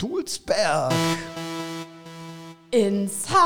Dulsberg. Inside.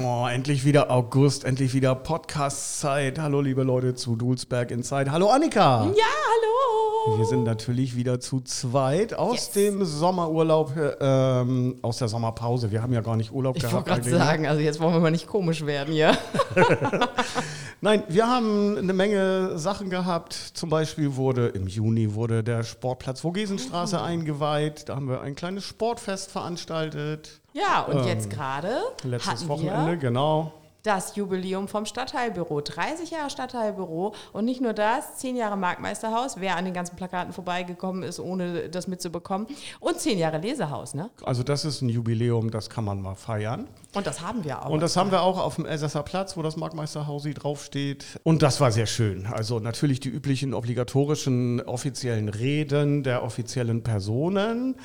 Oh, endlich wieder August, endlich wieder Podcast-Zeit. Hallo, liebe Leute zu Dulsberg Inside. Hallo, Annika. Ja, hallo. Wir sind natürlich wieder zu zweit aus Yes. dem Sommerurlaub, äh, ähm, aus der Sommerpause. Wir haben ja gar nicht Urlaub Ich gehabt. wollte gerade sagen, also jetzt wollen wir mal nicht komisch werden hier. Nein, wir haben eine Menge Sachen gehabt. Zum Beispiel wurde im Juni wurde der Sportplatz Vogesenstraße eingeweiht. Da haben wir ein kleines Sportfest veranstaltet. Ja, und jetzt gerade Letztes Wochenende, genau. Das Jubiläum vom Stadtteilbüro. 30 Jahre Stadtteilbüro und nicht nur das, 10 Jahre Marktmeisterhaus, wer an den ganzen Plakaten vorbeigekommen ist, ohne das mitzubekommen. Und 10 Jahre Lesehaus, ne? Also das ist ein Jubiläum, das kann man mal feiern. Und das haben wir auch. Und das haben wir auch auf dem Elsässer Platz, wo das Marktmeisterhausi draufsteht. Und das war sehr schön. Also natürlich die üblichen obligatorischen offiziellen Reden der offiziellen Personen,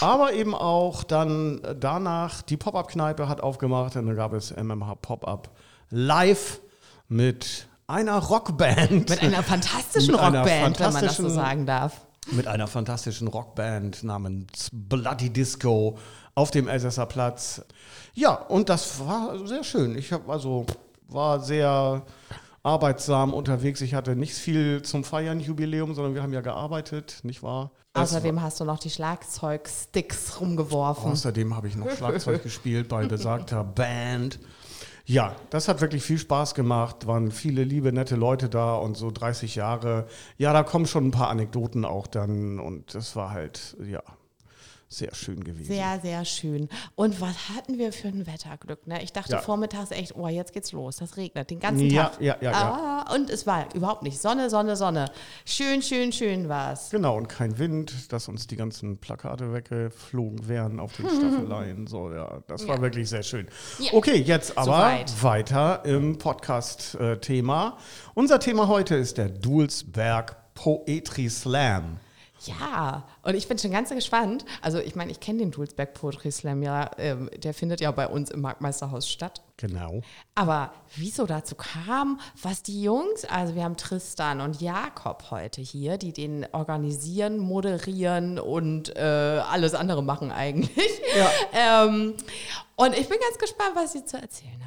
aber eben auch dann danach die Pop-Up-Kneipe hat aufgemacht und dann gab es MMH Pop-Up live mit einer Rockband. mit einer fantastischen Mit einer Rockband, wenn man das so fantastischen- sagen darf. mit einer fantastischen Rockband namens Bloody Disco auf dem Elsässer Platz. Ja, und das war sehr schön. Ich habe also war sehr arbeitsam unterwegs. Ich hatte nicht viel zum Feiern Jubiläum, sondern wir haben ja gearbeitet, nicht wahr? Außerdem hast du noch die Schlagzeugsticks rumgeworfen. Außerdem habe ich noch Schlagzeug gespielt bei besagter Band. Ja, das hat wirklich viel Spaß gemacht. Waren viele liebe, nette Leute da und so 30 Jahre. Ja, da kommen schon ein paar Anekdoten auch dann und das war halt, ja, sehr schön gewesen. Sehr, sehr schön. Und was hatten wir für ein Wetterglück? Ne? Ich dachte Ja. vormittags echt, oh, jetzt geht's los. Das regnet den ganzen Ja, Tag. ja, ja, ja. Ah, und es war überhaupt nicht Sonne, Sonne, Sonne. Schön, schön, schön war's. Genau, und kein Wind, dass uns die ganzen Plakate weggeflogen wären auf den Staffeleien. So, ja, das war Ja. wirklich sehr schön. Ja. Okay, jetzt aber Soweit. weiter im Podcast-Thema. Unser Thema heute ist der Dulsberg Poetry Slam. Ja, und ich bin schon ganz gespannt. Also, ich meine, ich kenne den Dulsberg Poetry Slam ja. Ähm, der findet ja bei uns im Marktmeisterhaus statt. Genau. Aber wieso dazu kam, was die Jungs, also wir haben Tristan und Jakob heute hier, die den organisieren, moderieren und äh, alles andere machen eigentlich. ähm, und ich bin ganz gespannt, was sie zu erzählen.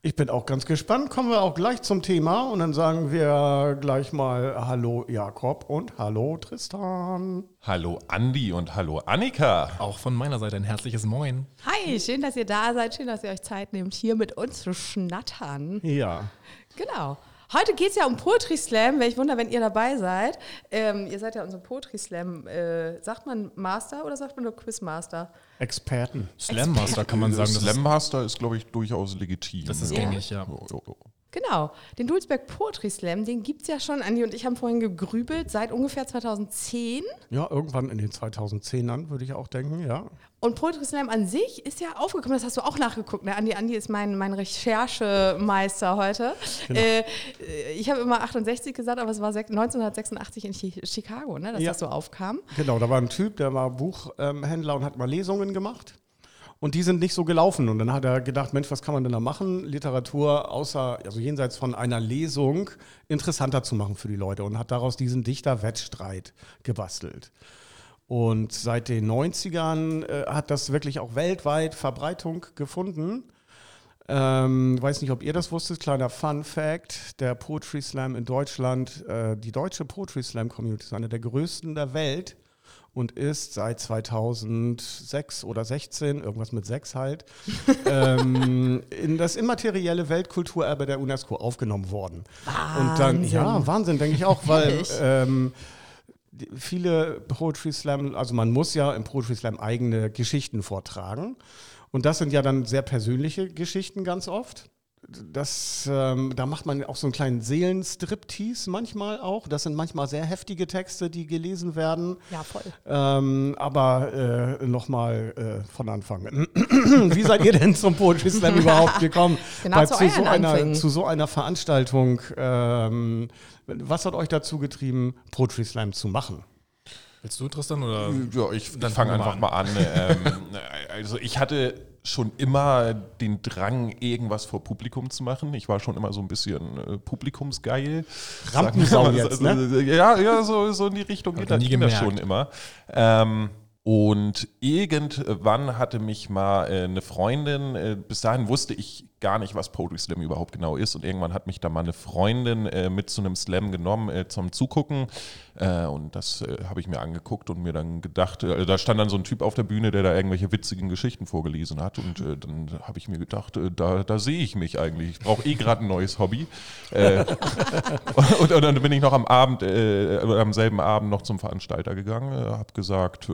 Ich bin auch ganz gespannt. Kommen wir auch gleich zum Thema und dann sagen wir gleich mal Hallo Jakob und Hallo Tristan. Hallo Andi und hallo Annika. Auch von meiner Seite ein herzliches Moin. Hi, schön, dass ihr da seid, schön, dass ihr euch Zeit nehmt, hier mit uns zu schnattern. Ja. Genau. Heute geht es ja um Poetry Slam. Welch Wunder, wenn ihr dabei seid. Ähm, ihr seid ja unser Poetry Slam. Äh, sagt man Master oder sagt man nur Quizmaster? Experten. Slam Master kann man sagen. Slam ist, Master ist, glaube ich, durchaus legitim. das ist Ja. gängig, ja. Jo. Genau, den Dulsberg Poetry Slam, den gibt es ja schon. Andi und ich haben vorhin gegrübelt, seit ungefähr 2010. Ja, irgendwann in den 2010ern würde ich auch denken, ja. Und Poetry Slam an sich ist ja aufgekommen, das hast du auch nachgeguckt. Ne? Andi, Andi ist mein, mein Recherchemeister heute. Äh, ich habe immer 68 gesagt, aber es war sech- 1986 in Chi Chicago, ne, dass Ja. das so aufkam. Genau, da war ein Typ, der war Buchhändler und hat mal Lesungen gemacht. Und die sind nicht so gelaufen. Und dann hat er gedacht, Mensch, was kann man denn da machen? Literatur außer, also jenseits von einer Lesung, interessanter zu machen für die Leute. Und hat daraus diesen Dichter-Wettstreit gebastelt. Und seit den 90ern äh, hat das wirklich auch weltweit Verbreitung gefunden. Ähm, weiß nicht, ob ihr das wusstet, kleiner Fun Fact, der Poetry Slam in Deutschland, äh, die deutsche Poetry Slam Community ist eine der größten der Welt und ist seit 2006 oder 16, irgendwas mit 6 halt, ähm, in das immaterielle Weltkulturerbe der UNESCO aufgenommen worden. Und dann, ja, Wahnsinn, denke ich auch, weil ähm, viele Poetry Slam, also man muss ja im Poetry Slam eigene Geschichten vortragen. Und das sind ja dann sehr persönliche Geschichten ganz oft. Das, ähm, da macht man auch so einen kleinen Seelenstriptease manchmal auch. Das sind manchmal sehr heftige Texte, die gelesen werden. Ja, voll. Ähm, aber äh, nochmal äh, von Anfang. Wie seid ihr denn zum Poetry Slam überhaupt gekommen? Genau Bei- zu zu, so einer, Anfängen. zu so einer Veranstaltung. Ähm, was hat euch dazu getrieben, Poetry Slam zu machen? Willst du, Tristan? Oder? Ja, ich, ich Dann fange fangen wir einfach mal an. ähm, also ich hatte schon immer den Drang, irgendwas vor Publikum zu machen. Ich war schon immer so ein bisschen äh, publikumsgeil. Rampensau jetzt, ne? Ja, ja, so, so in die Richtung geht das, ging das schon immer. Ähm, und irgendwann hatte mich mal äh, eine Freundin, äh, bis dahin wusste ich gar nicht, was Poetry Slam überhaupt genau ist. Und irgendwann hat mich da mal eine Freundin äh, mit zu einem Slam genommen äh, zum Zugucken. Äh, und das äh, habe ich mir angeguckt und mir dann gedacht, äh, da stand dann so ein Typ auf der Bühne, der da irgendwelche witzigen Geschichten vorgelesen hat. Und äh, dann habe ich mir gedacht, da, da sehe ich mich eigentlich. Ich brauche eh gerade ein neues Hobby. Und, und dann bin ich noch am Abend, am selben Abend noch zum Veranstalter gegangen, habe gesagt,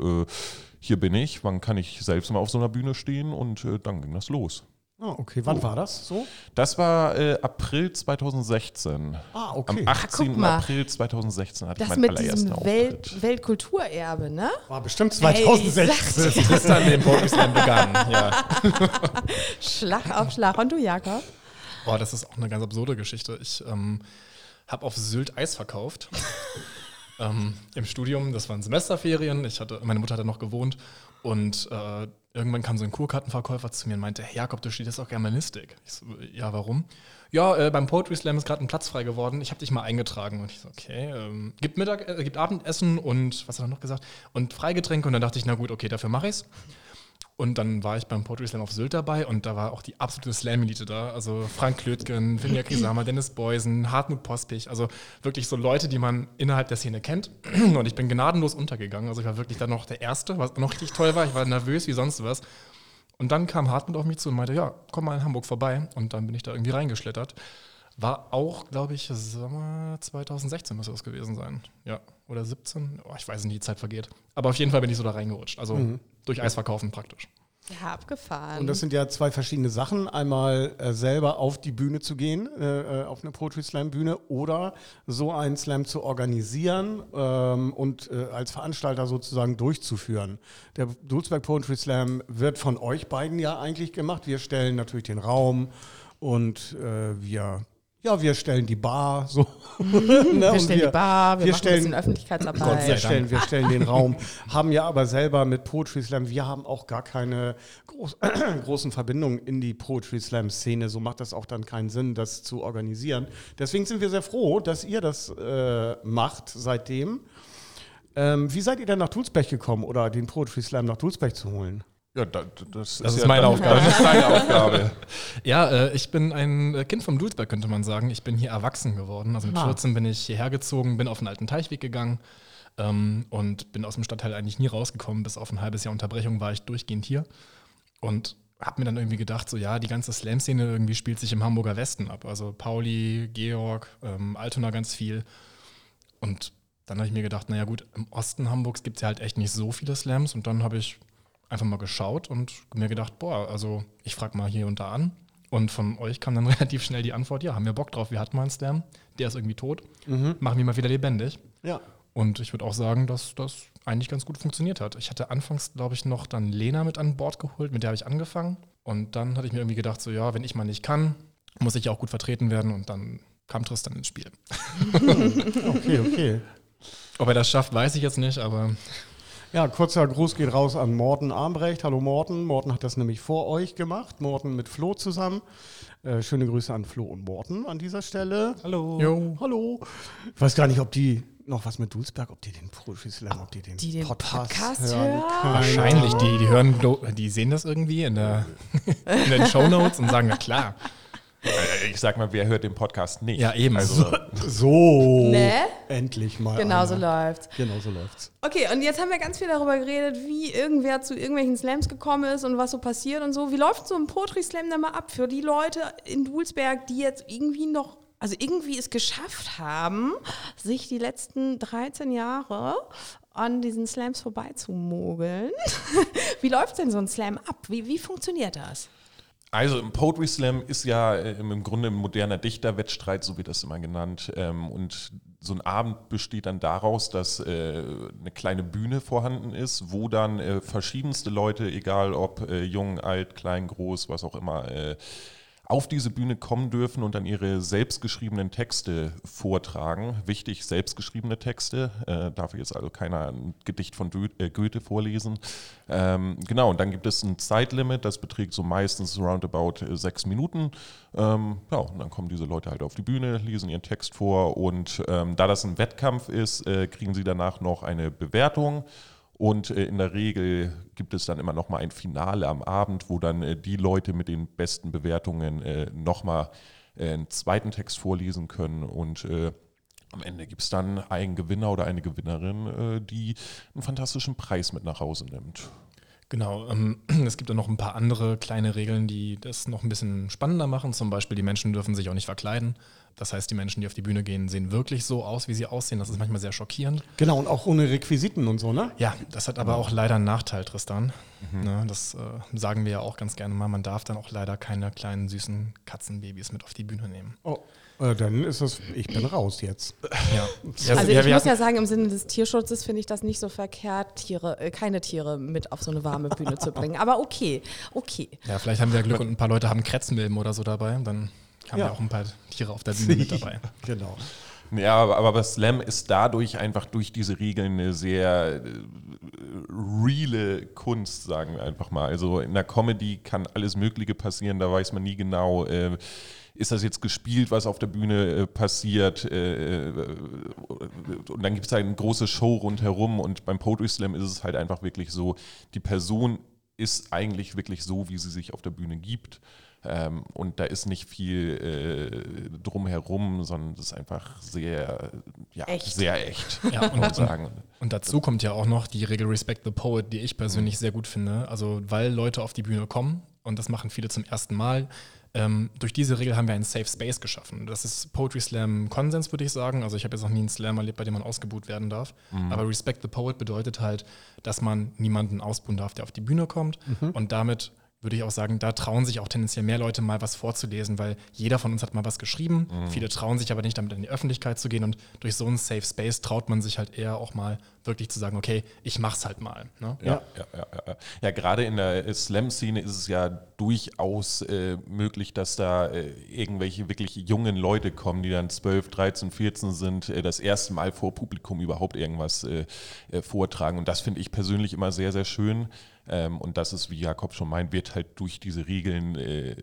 hier bin ich, wann kann ich selbst mal auf so einer Bühne stehen? Und dann ging das los. Ah, okay, wann war das so? Das war äh, April 2016. Ah, Am okay. 18. guck mal. April 2016 hatte Das ich meinen mit allerersten diesem Auftritt. Welt Weltkulturerbe, ne? War bestimmt Ey, ich 2016. sag dir. Tristan den Slam begann. Ja. Schlag auf Schlag. Und du, Jakob? Boah, das ist auch eine ganz absurde Geschichte. Ich ähm, habe auf Sylt Eis verkauft. ähm, Im Studium, das waren Semesterferien. Ich hatte, meine Mutter hatte noch gewohnt. Und äh, irgendwann kam so ein Kurkartenverkäufer zu mir und meinte, hey Jakob, du studierst auch Germanistik. Ich so, ja, warum? Ja, äh, beim Poetry Slam ist gerade ein Platz frei geworden. Ich habe dich mal eingetragen. Und ich so, okay, ähm, gibt, Mittag, äh, gibt Abendessen und was hat er noch gesagt? Und Freigetränke. Und dann dachte ich, na gut, okay, dafür mache ich's. Und dann war ich beim Poetry Slam auf Sylt dabei und da war auch die absolute Slam-Elite da. Also Frank Klötgen, Finja Kisama, Dennis Beusen, Hartmut Pospich. Also wirklich so Leute, die man innerhalb der Szene kennt. Und ich bin gnadenlos untergegangen. Also ich war wirklich dann noch der Erste, was noch richtig toll war. Ich war nervös wie sonst was. Und dann kam Hartmut auf mich zu und meinte, ja, komm mal in Hamburg vorbei. Und dann bin ich da irgendwie reingeschlittert. War auch, glaube ich, Sommer 2016 muss das gewesen sein. Ja, oder 17. Oh, ich weiß nicht, die Zeit vergeht. Aber auf jeden Fall bin ich so da reingerutscht. Also durch Eisverkaufen praktisch. Ja, abgefahren. Und das sind ja zwei verschiedene Sachen. Einmal äh, selber auf die Bühne zu gehen, äh, äh, auf eine Poetry Slam Bühne oder so einen Slam zu organisieren ähm, und äh, als Veranstalter sozusagen durchzuführen. Der Dulzberg Poetry Slam wird von euch beiden ja eigentlich gemacht. Wir stellen natürlich den Raum und äh, wir ja, wir stellen die Bar so. Ne, wir stellen die Bar, wir, wir machen stellen- ein bisschen wir Öffentlichkeitsarbeit. stellen, wir stellen den Raum, haben ja aber selber mit Poetry Slam, wir haben auch gar keine groß, großen Verbindungen in die Poetry Slam Szene. So macht das auch dann keinen Sinn, das zu organisieren. Deswegen sind wir sehr froh, dass ihr das äh, macht seitdem. Ähm, wie seid ihr denn nach Dulsberg gekommen oder den Poetry Slam nach Dulsberg zu holen? Ja, da, das, Das ist ja meine Aufgabe. Das ist deine Aufgabe. Ja, äh, ich bin ein äh, Kind vom Dulsberg, könnte man sagen. Ich bin hier erwachsen geworden. Also mit Ah. 14 bin ich hierher gezogen, bin auf den alten Teichweg gegangen ähm, und bin aus dem Stadtteil eigentlich nie rausgekommen. Bis auf ein halbes Jahr Unterbrechung war ich durchgehend hier. Und habe mir dann irgendwie gedacht, so ja, die ganze Slam-Szene irgendwie spielt sich im Hamburger Westen ab. Also Pauli, Georg, ähm, Altona ganz viel. Und dann habe ich mir gedacht, naja gut, im Osten Hamburgs gibt es ja halt echt nicht so viele Slams. Und dann habe ich einfach mal geschaut und mir gedacht, boah, also ich frage mal hier und da an. Und von euch kam dann relativ schnell die Antwort, ja, haben wir Bock drauf, wir hatten mal einen Slam, der ist irgendwie tot, machen wir mal wieder lebendig. Ja. Und ich würde auch sagen, dass das eigentlich ganz gut funktioniert hat. Ich hatte anfangs, glaube ich, noch dann Lena mit an Bord geholt, mit der habe ich angefangen. Und dann hatte ich mir irgendwie gedacht, so ja, wenn ich mal nicht kann, muss ich ja auch gut vertreten werden. Und dann kam Tristan ins Spiel. Okay, okay. Ob er das schafft, weiß ich jetzt nicht, aber Ja, kurzer Gruß geht raus an Morten Armbrecht. Hallo Morten. Morten hat das nämlich vor euch gemacht. Morten mit Flo zusammen. Äh, schöne Grüße an Flo und Morten an dieser Stelle. Hallo. jo. Hallo. Ich weiß gar nicht, ob die noch was mit Dulsberg, ob die den Poetry Slam, ob die den, die den Podcast hören. hören? Keine Wahrscheinlich, die, die hören, die sehen das irgendwie in, der, in den Shownotes und sagen, na klar. Äh, Ich sag mal, wer hört den Podcast nicht? Ja, eben. Also, So. Ne? Endlich mal. Genau so läuft's. Genau so läuft's. Okay, und jetzt haben wir ganz viel darüber geredet, wie irgendwer zu irgendwelchen Slams gekommen ist und was so passiert und so. Wie läuft so ein Poetry Slam denn mal ab für die Leute in Dulsberg, die jetzt irgendwie noch, also irgendwie es geschafft haben, sich die letzten 13 Jahre an diesen Slams vorbeizumogeln? wie läuft denn so ein Slam ab? Wie, wie funktioniert das? Also im Poetry Slam ist ja äh, im Grunde ein moderner Dichterwettstreit, so wird das immer genannt. Ähm, Und so ein Abend besteht dann daraus, dass äh, eine kleine Bühne vorhanden ist, wo dann äh, verschiedenste Leute, egal ob jung, alt, klein, groß, was auch immer, auf diese Bühne kommen dürfen und dann ihre selbstgeschriebenen Texte vortragen. Wichtig, selbstgeschriebene Texte. Äh, darf jetzt also keiner ein Gedicht von äh, Goethe vorlesen. Ähm, genau, und dann gibt es ein Zeitlimit, das beträgt so meistens roundabout äh, sechs Minuten. Ähm, ja, und dann kommen diese Leute halt auf die Bühne, lesen ihren Text vor und ähm, da das ein Wettkampf ist, äh, kriegen sie danach noch eine Bewertung. Und äh, in der Regel gibt es dann immer noch mal ein Finale am Abend, wo dann äh, die Leute mit den besten Bewertungen äh, noch mal einen zweiten Text vorlesen können und am Ende gibt es dann einen Gewinner oder eine Gewinnerin, die einen fantastischen Preis mit nach Hause nimmt. Genau, ähm, es gibt dann noch ein paar andere kleine Regeln, die das noch ein bisschen spannender machen. Zum Beispiel, die Menschen dürfen sich auch nicht verkleiden. Das heißt, die Menschen, die auf die Bühne gehen, sehen wirklich so aus, wie sie aussehen. Das ist manchmal sehr schockierend. Genau, und auch ohne Requisiten und so, ne? Ja, das hat aber auch leider einen Nachteil, Tristan. Mhm. Ne, das äh, sagen wir ja auch ganz gerne mal. Man darf dann auch leider keine kleinen süßen Katzenbabys mit auf die Bühne nehmen. Oh. Äh, dann ist das, ich bin raus jetzt. Ja. Also ich muss ja sagen, im Sinne des Tierschutzes finde ich das nicht so verkehrt, Tiere, äh, keine Tiere mit auf so eine warme Bühne zu bringen. Aber okay, okay. Ja, vielleicht haben wir Glück und ein paar Leute haben Krätzmilben oder so dabei. Dann haben ja. wir auch ein paar Tiere auf der Bühne mit dabei. genau. Ja, aber, aber Slam ist dadurch einfach durch diese Regeln eine sehr äh, reale Kunst, sagen wir einfach mal. Also in der Comedy kann alles Mögliche passieren, da weiß man nie genau, äh, ist das jetzt gespielt, was auf der Bühne äh, passiert. Äh, äh und dann gibt es halt eine große Show rundherum und beim Poetry Slam ist es halt einfach wirklich so, die Person ist eigentlich wirklich so, wie sie sich auf der Bühne gibt. Ähm, und da ist nicht viel äh, drumherum, sondern es ist einfach sehr, ja, echt. sehr echt. Ja, und, sagen. und dazu kommt ja auch noch die Regel Respect the Poet, die ich persönlich mhm. sehr gut finde. Also, weil Leute auf die Bühne kommen und das machen viele zum ersten Mal. Ähm, durch diese Regel haben wir einen Safe Space geschaffen. Das ist Poetry Slam Konsens, würde ich sagen. Also ich habe jetzt noch nie einen Slam erlebt, bei dem man ausgebuht werden darf. Mhm. Aber Respect the Poet bedeutet halt, dass man niemanden ausbuhen darf, der auf die Bühne kommt. Mhm. Und damit würde ich auch sagen, da trauen sich auch tendenziell mehr Leute mal was vorzulesen, weil jeder von uns hat mal was geschrieben. Mhm. Viele trauen sich aber nicht, damit in die Öffentlichkeit zu gehen. Und durch so einen Safe Space traut man sich halt eher auch mal wirklich zu sagen, okay, ich mach's halt mal. Ne? Ja, ja, ja, ja, ja. gerade in der Slam-Szene ist es ja durchaus äh, möglich, dass da äh, irgendwelche wirklich jungen Leute kommen, die dann 12, 13, 14 sind, äh, das erste Mal vor Publikum überhaupt irgendwas äh, äh, vortragen. Und das finde ich persönlich immer sehr, sehr schön. Ähm, und das ist, wie Jakob schon meint, wird halt durch diese Regeln äh,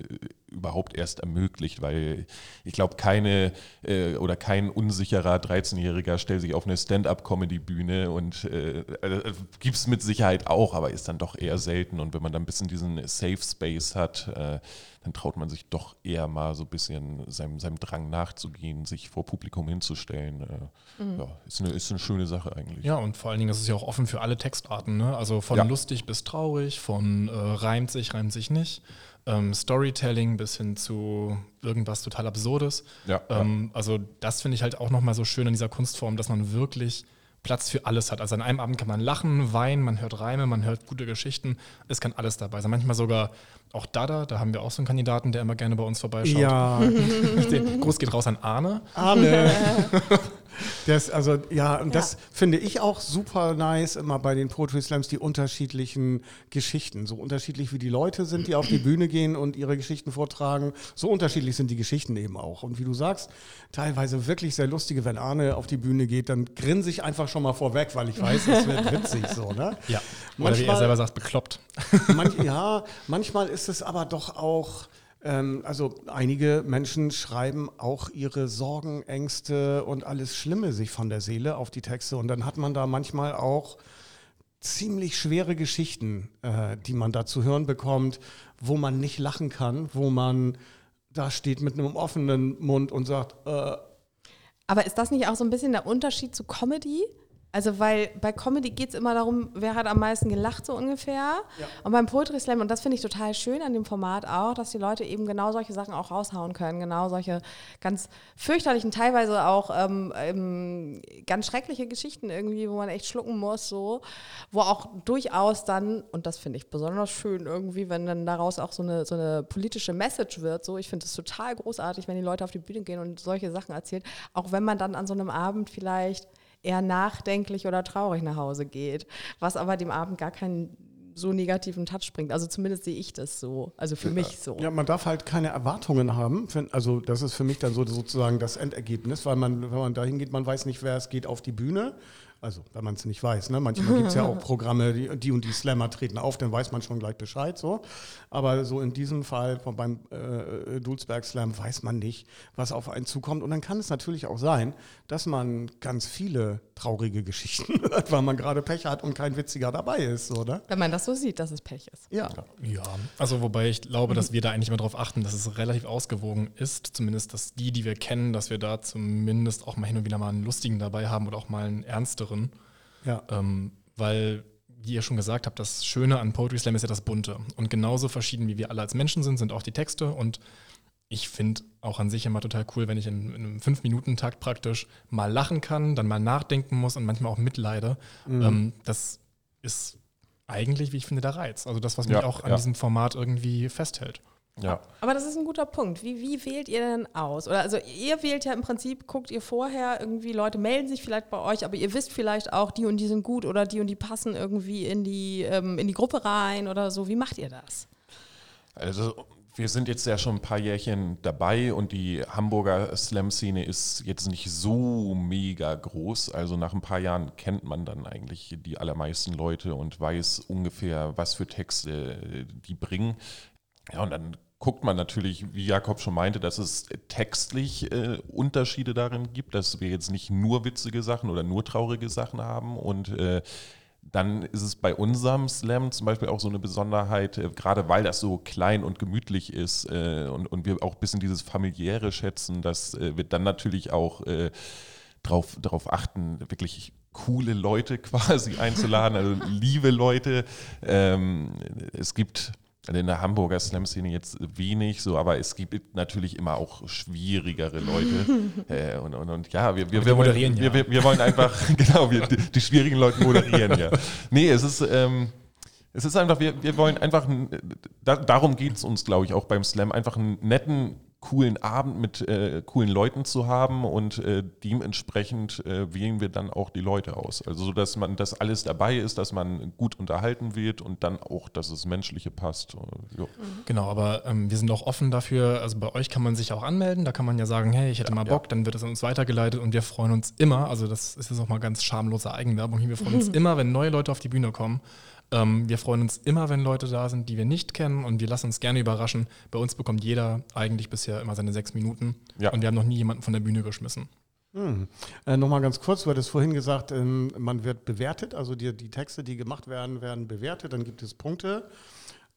überhaupt erst ermöglicht, weil ich glaube, keine äh, oder kein unsicherer 13-Jähriger stellt sich auf eine Stand-up-Comedy-Bühne und äh, äh, gibt es mit Sicherheit auch, aber ist dann doch eher selten. Und wenn man dann ein bisschen diesen Safe Space hat, äh, dann traut man sich doch eher mal so ein bisschen seinem, seinem Drang nachzugehen, sich vor Publikum hinzustellen. Äh, mhm. Ja, ist eine, ist eine schöne Sache eigentlich. Ja, und vor allen Dingen ist es ja auch offen für alle Textarten. Ne? Also von ja. lustig bis traurig, von äh, reimt sich, reimt sich nicht. Ähm, Storytelling bis hin zu irgendwas total Absurdes. Ja, ähm, ja. Also das finde ich halt auch nochmal so schön an dieser Kunstform, dass man wirklich Platz für alles hat. Also an einem Abend kann man lachen, weinen, man hört Reime, man hört gute Geschichten. Es kann alles dabei sein. Manchmal sogar auch Dada, da haben wir auch so einen Kandidaten, der immer gerne bei uns vorbeischaut. Ja. Gruß geht raus an Arne. Arne. Das, also, ja, und ja. das finde ich auch super nice, immer bei den Poetry Slams, die unterschiedlichen Geschichten. So unterschiedlich wie die Leute sind, die auf die Bühne gehen und ihre Geschichten vortragen, so unterschiedlich sind die Geschichten eben auch. Und wie du sagst, teilweise wirklich sehr lustige, wenn Arne auf die Bühne geht, dann grinse ich einfach schon mal vorweg, weil ich weiß, es wird witzig so, ne? Ja. Oder manchmal, wie er selber sagt, bekloppt. Manch, ja, manchmal ist es aber doch auch also einige Menschen schreiben auch ihre Sorgen, Ängste und alles Schlimme sich von der Seele auf die Texte. Und dann hat man da manchmal auch ziemlich schwere Geschichten, äh, die man da zu hören bekommt, wo man nicht lachen kann, wo man da steht mit einem offenen Mund und sagt, äh, aber ist das nicht auch so ein bisschen der Unterschied zu Comedy? Also, weil bei Comedy geht es immer darum, wer hat am meisten gelacht, so ungefähr. Ja. Und beim Poetry Slam, und das finde ich total schön an dem Format auch, dass die Leute eben genau solche Sachen auch raushauen können. Genau solche ganz fürchterlichen, teilweise auch ähm, ähm, ganz schreckliche Geschichten irgendwie, wo man echt schlucken muss, so. Wo auch durchaus dann, und das finde ich besonders schön irgendwie, wenn dann daraus auch so eine, so eine politische Message wird. So, ich finde es total großartig, wenn die Leute auf die Bühne gehen und solche Sachen erzählen. Auch wenn man dann an so einem Abend vielleicht eher nachdenklich oder traurig nach Hause geht, was aber dem Abend gar keinen so negativen Touch bringt. Also zumindest sehe ich das so. Also für mich so. Ja, man darf halt keine Erwartungen haben. Also das ist für mich dann so sozusagen das Endergebnis, weil man, wenn man da hingeht, man weiß nicht, wer es geht auf die Bühne. Also, wenn man es nicht weiß. Ne? Manchmal gibt es ja auch Programme, die, die, und die Slammer treten auf, dann weiß man schon gleich Bescheid. So. Aber so in diesem Fall von, beim äh, Dulsberg Slam weiß man nicht, was auf einen zukommt. Und dann kann es natürlich auch sein, dass man ganz viele traurige Geschichten hört, weil man gerade Pech hat und kein Witziger dabei ist, oder? Wenn man das so sieht, dass es Pech ist. Ja. Ja, also wobei ich glaube, dass wir da eigentlich immer darauf achten, dass es relativ ausgewogen ist. Zumindest, dass die, die wir kennen, dass wir da zumindest auch mal hin und wieder mal einen lustigen dabei haben oder auch mal einen ernsteren. Ja. Ähm, weil, wie ihr schon gesagt habt, das Schöne an Poetry Slam ist ja das Bunte. Und genauso verschieden wie wir alle als Menschen sind, sind auch die Texte. Und ich finde auch an sich immer total cool, wenn ich in, in einem Fünf-Minuten-Takt praktisch mal lachen kann, dann mal nachdenken muss und manchmal auch mitleide. Ähm, das ist eigentlich, wie ich finde, der Reiz. Also das, was mich Ja, auch an ja. diesem Format irgendwie festhält. Ja. Aber das ist ein guter Punkt. Wie, wie wählt ihr denn aus? Oder also ihr wählt ja im Prinzip, guckt ihr vorher irgendwie, Leute melden sich vielleicht bei euch, aber ihr wisst vielleicht auch, die und die sind gut oder die und die passen irgendwie in die, ähm, in die Gruppe rein oder so. Wie macht ihr das? Also wir sind jetzt ja schon ein paar Jährchen dabei und die Hamburger Slam-Szene ist jetzt nicht so mega groß. Also nach ein paar Jahren kennt man dann eigentlich die allermeisten Leute und weiß ungefähr, was für Texte die bringen. Ja, und dann guckt man natürlich, wie Jakob schon meinte, dass es textlich äh, Unterschiede darin gibt, dass wir jetzt nicht nur witzige Sachen oder nur traurige Sachen haben und äh, dann ist es bei unserem Slam zum Beispiel auch so eine Besonderheit, äh, gerade weil das so klein und gemütlich ist äh, und, wir auch ein bisschen dieses familiäre schätzen, dass äh, wir dann natürlich auch äh, drauf, darauf achten, wirklich coole Leute quasi einzuladen, also liebe Leute. Ähm, es gibt in der Hamburger Slam-Szene jetzt wenig, so, aber es gibt natürlich immer auch schwierigere Leute. äh, und, und, und ja, wir, wir, wir, wollen, moderieren ja. wir, wir, wollen einfach, genau, wir, die, die schwierigen Leute moderieren ja. Nee, es ist, ähm, es ist einfach, wir, wir wollen einfach, da, darum geht es uns, glaube ich, auch beim Slam, einfach einen netten, coolen Abend mit äh, coolen Leuten zu haben und äh, dementsprechend äh, wählen wir dann auch die Leute aus. Also so, dass man, dass alles dabei ist, dass man gut unterhalten wird und dann auch, dass es Menschliche passt. Äh, jo. Genau, aber ähm, wir sind auch offen dafür. Also bei euch kann man sich auch anmelden. Da kann man ja sagen, hey, ich hätte mal Bock, dann wird es an uns weitergeleitet und wir freuen uns immer. Also das ist jetzt auch mal ganz schamlose Eigenwerbung hier. Wir freuen uns immer, wenn neue Leute auf die Bühne kommen. Ähm, wir freuen uns immer, wenn Leute da sind, die wir nicht kennen und wir lassen uns gerne überraschen. Bei uns bekommt jeder eigentlich bisher immer seine sechs Minuten Ja. und wir haben noch nie jemanden von der Bühne geschmissen. Hm. Äh, Nochmal ganz kurz, du hattest vorhin gesagt, ähm, man wird bewertet, also die, die Texte, die gemacht werden, werden bewertet, dann gibt es Punkte.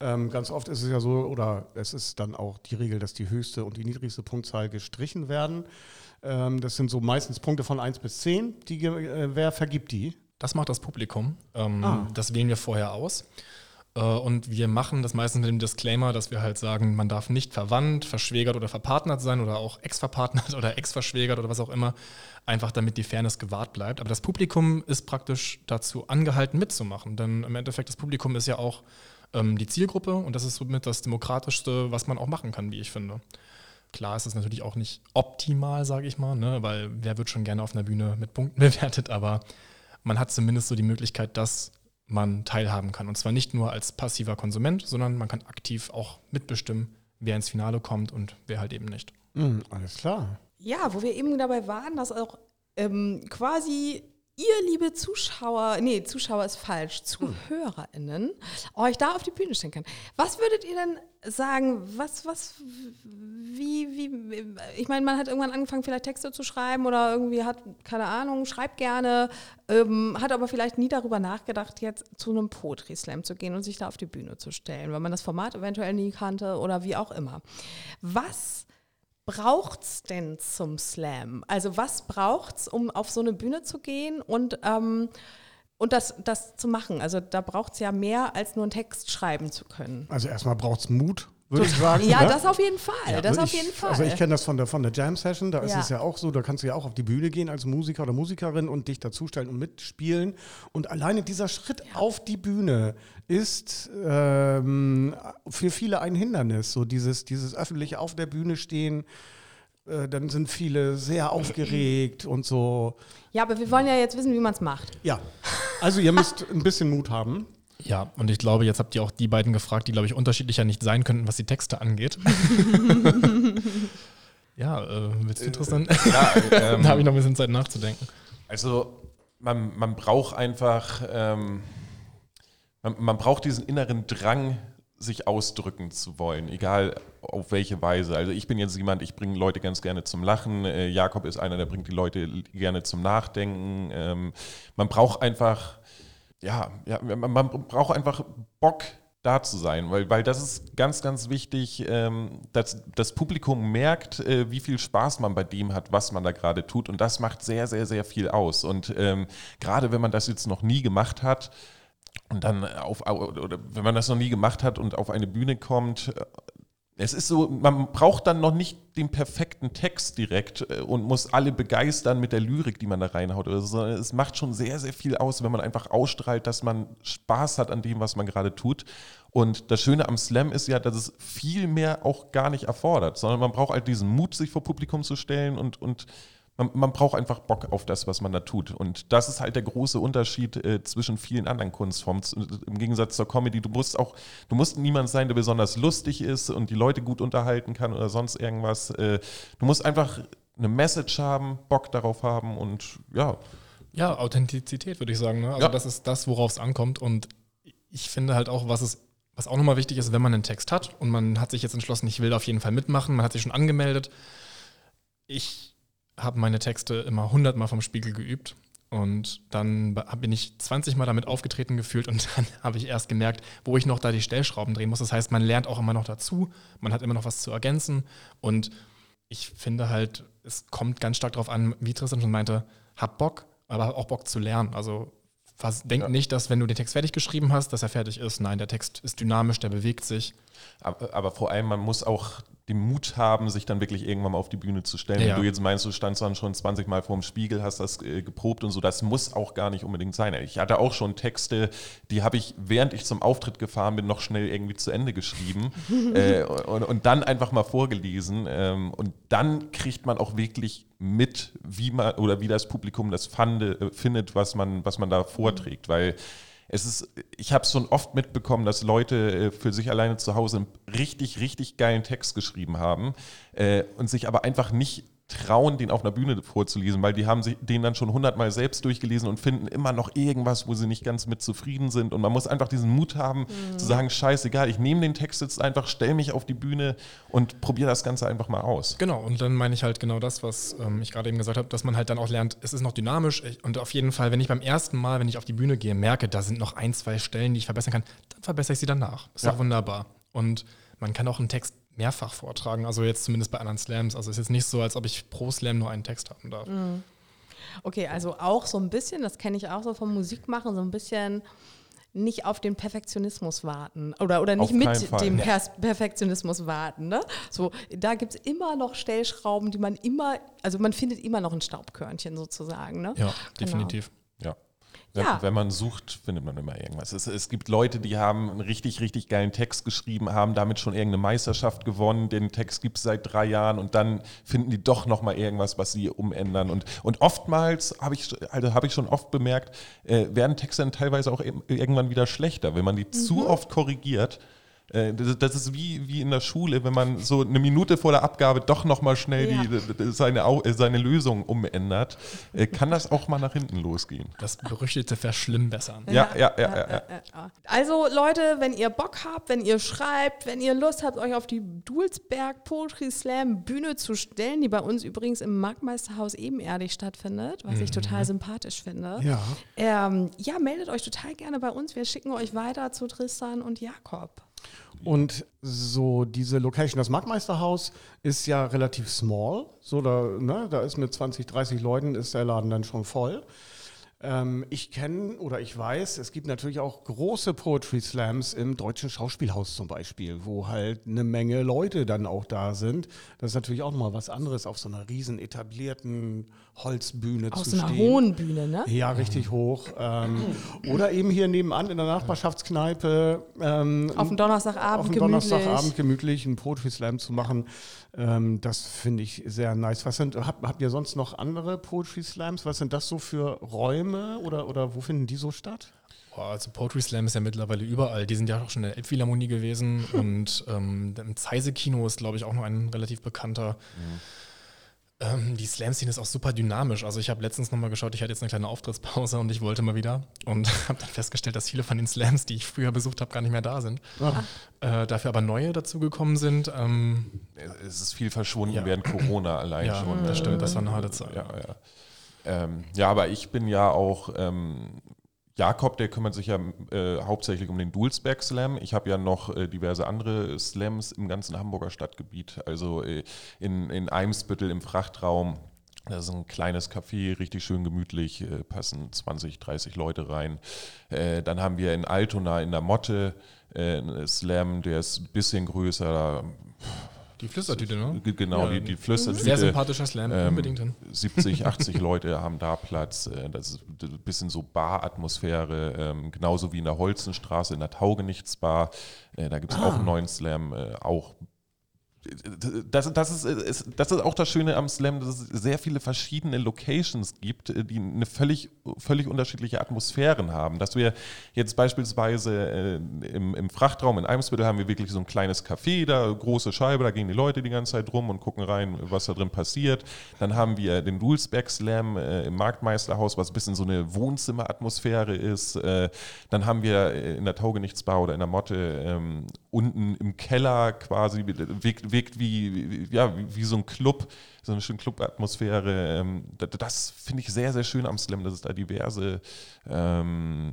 Ähm, ganz oft ist es ja so, oder es ist dann auch die Regel, dass die höchste und die niedrigste Punktzahl gestrichen werden. Ähm, das sind so meistens Punkte von 1 bis 10. Die, äh, wer vergibt die? Das macht das Publikum. Ähm, Ah. Das wählen wir vorher aus. Äh, und wir machen das meistens mit dem Disclaimer, dass wir halt sagen, man darf nicht verwandt, verschwägert oder verpartnert sein oder auch ex-verpartnert oder ex-verschwägert oder was auch immer, einfach damit die Fairness gewahrt bleibt. Aber das Publikum ist praktisch dazu angehalten mitzumachen, denn im Endeffekt das Publikum ist ja auch ähm, die Zielgruppe und das ist somit das Demokratischste, was man auch machen kann, wie ich finde. Klar ist es natürlich auch nicht optimal, sage ich mal, ne? weil wer wird schon gerne auf einer Bühne mit Punkten bewertet, aber man hat zumindest so die Möglichkeit, dass man teilhaben kann. Und zwar nicht nur als passiver Konsument, sondern man kann aktiv auch mitbestimmen, wer ins Finale kommt und wer halt eben nicht. Hm, alles klar. Ja, wo wir eben dabei waren, dass auch ähm, quasi ihr, liebe Zuschauer, nee, Zuschauer ist falsch, ZuhörerInnen, euch da auf die Bühne stellen kann. Was würdet ihr denn sagen, was, was, wie, wie, ich meine, man hat irgendwann angefangen, vielleicht Texte zu schreiben oder irgendwie hat, keine Ahnung, schreibt gerne, ähm, hat aber vielleicht nie darüber nachgedacht, jetzt zu einem Poetry Slam zu gehen und sich da auf die Bühne zu stellen, weil man das Format eventuell nie kannte oder wie auch immer. Was braucht's denn zum Slam? Also was braucht's, um auf so eine Bühne zu gehen und, ähm, und das, das zu machen? Also da braucht's ja mehr, als nur einen Text schreiben zu können. Also erstmal braucht es Mut, würde ich sagen. Ja, ne? das auf jeden Fall. das Also auf ich, jeden Fall. Also ich kenne das von der, von der Jam-Session, da ist Ja. es ja auch so, da kannst du ja auch auf die Bühne gehen als Musiker oder Musikerin und dich dazustellen und mitspielen. Und alleine dieser Schritt auf die Bühne ist ähm, für viele ein Hindernis. So dieses, dieses öffentliche auf der Bühne stehen, äh, dann sind viele sehr aufgeregt und so. ja, aber wir wollen ja jetzt wissen, wie man es macht. Ja, also ihr müsst ein bisschen Mut haben. Ja, und ich glaube, jetzt habt ihr auch die beiden gefragt, die, glaube ich, unterschiedlicher nicht sein könnten, was die Texte angeht. ja, äh, willst du Tristan? Ja, ähm, da habe ich noch ein bisschen Zeit nachzudenken. Also man, man braucht einfach, ähm, man, man braucht diesen inneren Drang, sich ausdrücken zu wollen, egal auf welche Weise. Also ich bin jetzt jemand, ich bringe Leute ganz gerne zum Lachen. Äh, Jakob ist einer, der bringt die Leute gerne zum Nachdenken. Ähm, man braucht einfach, ja, ja man, braucht einfach Bock da zu sein, weil, weil das ist ganz, ganz wichtig, ähm, dass das Publikum merkt, äh, wie viel Spaß man bei dem hat, was man da gerade tut. Und das macht sehr, sehr, sehr viel aus. Und ähm, gerade wenn man das jetzt noch nie gemacht hat, und dann auf, oder wenn man das noch nie gemacht hat und auf eine Bühne kommt, es ist so, man braucht dann noch nicht den perfekten Text direkt äh, und muss alle begeistern mit der Lyrik, die man da reinhaut. Oder so, sondern es macht schon sehr, sehr viel aus, wenn man einfach ausstrahlt, dass man Spaß hat an dem, was man gerade tut. Und das Schöne am Slam ist ja, dass es viel mehr auch gar nicht erfordert, sondern man braucht halt diesen Mut, sich vor Publikum zu stellen und, und man, man, braucht einfach Bock auf das, was man da tut. Und das ist halt der große Unterschied äh, zwischen vielen anderen Kunstformen. Im Gegensatz zur Comedy, du musst auch, du musst niemand sein, der besonders lustig ist und die Leute gut unterhalten kann oder sonst irgendwas. Äh, du musst einfach eine Message haben, Bock darauf haben und ja. Ja, Authentizität würde ich sagen. Ne? Also ja. das ist das, worauf es ankommt. Und ich finde halt auch, was es was auch nochmal wichtig ist, wenn man einen Text hat und man hat sich jetzt entschlossen, ich will da auf jeden Fall mitmachen, man hat sich schon angemeldet. Ich habe meine Texte immer hundertmal vom Spiegel geübt. Und dann bin ich 20 Mal damit aufgetreten gefühlt und dann habe ich erst gemerkt, wo ich noch da die Stellschrauben drehen muss. Das heißt, man lernt auch immer noch dazu, man hat immer noch was zu ergänzen. Und ich finde halt, es kommt ganz stark darauf an, wie Tristan schon meinte, hab Bock, aber auch Bock zu lernen. Also was, denk ja. nicht, dass wenn du den Text fertig geschrieben hast, dass er fertig ist. Nein, der Text ist dynamisch, der bewegt sich. Aber, aber vor allem, man muss auch den Mut haben, sich dann wirklich irgendwann mal auf die Bühne zu stellen. Ja. Wenn du jetzt meinst, du standst dann schon 20 Mal vor dem Spiegel, hast das äh, geprobt und so, das muss auch gar nicht unbedingt sein. Ich hatte auch schon Texte, die habe ich, während ich zum Auftritt gefahren bin, noch schnell irgendwie zu Ende geschrieben äh, und, und, dann einfach mal vorgelesen. Ähm, und dann kriegt man auch wirklich mit, wie man oder wie das Publikum das fande, äh, findet, was man, was man da vorträgt. Weil es ist, ich habe es schon oft mitbekommen, dass Leute äh, für sich alleine zu Hause einen richtig, richtig geilen Text geschrieben haben äh, und sich aber einfach nicht trauen, den auf einer Bühne vorzulesen, weil die haben sich den dann schon hundertmal selbst durchgelesen und finden immer noch irgendwas, wo sie nicht ganz mit zufrieden sind. Und man muss einfach diesen Mut haben, mhm. zu sagen, scheißegal, ich nehme den Text jetzt einfach, stelle mich auf die Bühne und probiere das Ganze einfach mal aus. Genau, und dann meine ich halt genau das, was ähm, ich gerade eben gesagt habe, dass man halt dann auch lernt, es ist noch dynamisch und auf jeden Fall, wenn ich beim ersten Mal, wenn ich auf die Bühne gehe, merke, da sind noch ein, zwei Stellen, die ich verbessern kann, dann verbessere ich sie danach. Ist ja. doch wunderbar. Und man kann auch einen Text mehrfach vortragen, also jetzt zumindest bei anderen Slams. Also es ist jetzt nicht so, als ob ich pro Slam nur einen Text haben darf. Mhm. Okay, also auch so ein bisschen, das kenne ich auch so vom Musikmachen, so ein bisschen nicht auf den Perfektionismus warten oder, oder nicht mit dem per Perfektionismus warten. Ne? So, da gibt es immer noch Stellschrauben, die man immer, also man findet immer noch ein Staubkörnchen sozusagen. Ne? Ja, genau. definitiv. Ja. Wenn, ja. wenn man sucht, findet man immer irgendwas. Es, es, gibt Leute, die haben einen richtig, richtig geilen Text geschrieben, haben damit schon irgendeine Meisterschaft gewonnen. Den Text gibt es seit drei Jahren und dann finden die doch nochmal irgendwas, was sie umändern. Und, und oftmals habe ich, also hab ich schon oft bemerkt, äh, werden Texte dann teilweise auch irgendwann wieder schlechter, wenn man die mhm. zu oft korrigiert das ist wie, wie in der Schule, wenn man so eine Minute vor der Abgabe doch nochmal schnell ja. die, seine, äh, seine Lösung umändert, äh, kann das auch mal nach hinten losgehen. Das berüchtigte Verschlimmbessern. Ja, ja, ja, ja, ja. Also Leute, wenn ihr Bock habt, wenn ihr schreibt, wenn ihr Lust habt, euch auf die Dulsberg Poetry Slam Bühne zu stellen, die bei uns übrigens im Marktmeisterhaus ebenerdig stattfindet, was mhm. ich total sympathisch finde. Ja. Ähm, ja, meldet euch total gerne bei uns. Wir schicken euch weiter zu Tristan und Jakob. Und so diese Location, das Marktmeisterhaus ist ja relativ small. So da, ne, da ist mit 20, 30 Leuten ist der Laden dann schon voll. Ähm, ich kenne oder ich weiß, es gibt natürlich auch große Poetry Slams im Deutschen Schauspielhaus zum Beispiel, wo halt eine Menge Leute dann auch da sind. Das ist natürlich auch nochmal was anderes, auf so einer riesen etablierten Holzbühne Aus zu stehen. Aus einer hohen Bühne, ne? Ja, richtig hoch. Ähm, oder eben hier nebenan in der Nachbarschaftskneipe. Ähm, auf dem Donnerstagabend auf dem gemütlich. Donnerstagabend gemütlich einen Poetry Slam zu machen. Ähm, das finde ich sehr nice. Was sind, habt, habt ihr sonst noch andere Poetry Slams? Was sind das so für Räume oder, oder wo finden die so statt? Also Poetry Slam ist ja mittlerweile überall. Die sind ja auch schon in der Elbphilharmonie gewesen und ähm, im Zeise-Kino ist, glaube ich, auch noch ein relativ bekannter. Ähm, die Slam-Szene ist auch super dynamisch. Also ich habe letztens nochmal geschaut, ich hatte jetzt eine kleine Auftrittspause und ich wollte mal wieder und habe dann festgestellt, dass viele von den Slams, die ich früher besucht habe, gar nicht mehr da sind. Äh, dafür aber neue dazugekommen sind. Ähm, Es ist viel verschwunden Ja. während Corona allein ja, schon. das stimmt, das war eine harte Zeit. Ja, ja. Ähm, ja, aber ich bin ja auch, ähm, Jakob, der kümmert sich ja äh, hauptsächlich um den Dulsberg Slam. Ich habe ja noch äh, diverse andere Slams im ganzen Hamburger Stadtgebiet. Also äh, in, in Eimsbüttel im Frachtraum. Das ist ein kleines Café, richtig schön gemütlich, äh, passen 20, 30 Leute rein. Äh, dann haben wir in Altona in der Motte äh, einen Slam, der ist ein bisschen größer. Die Flüstertüte, ne? G- Genau, Ja. die, die Flüstertüte. Sehr sympathischer Slam, Ähm, unbedingt hin. 70, 80 Leute haben da Platz. Äh, Das ist ein bisschen so Bar-Atmosphäre, ähm, genauso wie in der Holzenstraße, in der Taugenichtsbar. Äh, Da gibt es auch einen neuen Slam, äh, auch. Das, das, ist, das ist auch das Schöne am Slam, dass es sehr viele verschiedene Locations gibt, äh, die eine völlig, völlig unterschiedliche Atmosphären haben. Dass wir jetzt beispielsweise äh, im, im Frachtraum in Eimsbüttel haben wir wirklich so ein kleines Café, da große Scheibe, da gehen die Leute die ganze Zeit rum und gucken rein, was da drin passiert. Dann haben wir den Dulsberg Slam äh, im Marktmeisterhaus, was ein bisschen so eine Wohnzimmeratmosphäre ist. Dann haben wir in der Taugenichtsbar oder in der Motte ähm, unten im Keller quasi, wirkt, wirkt wie, wie, ja, wie, wie so ein Club, so eine schöne Club-Atmosphäre. Ähm, das das finde ich sehr, sehr schön am Slam, dass es da diverse ähm,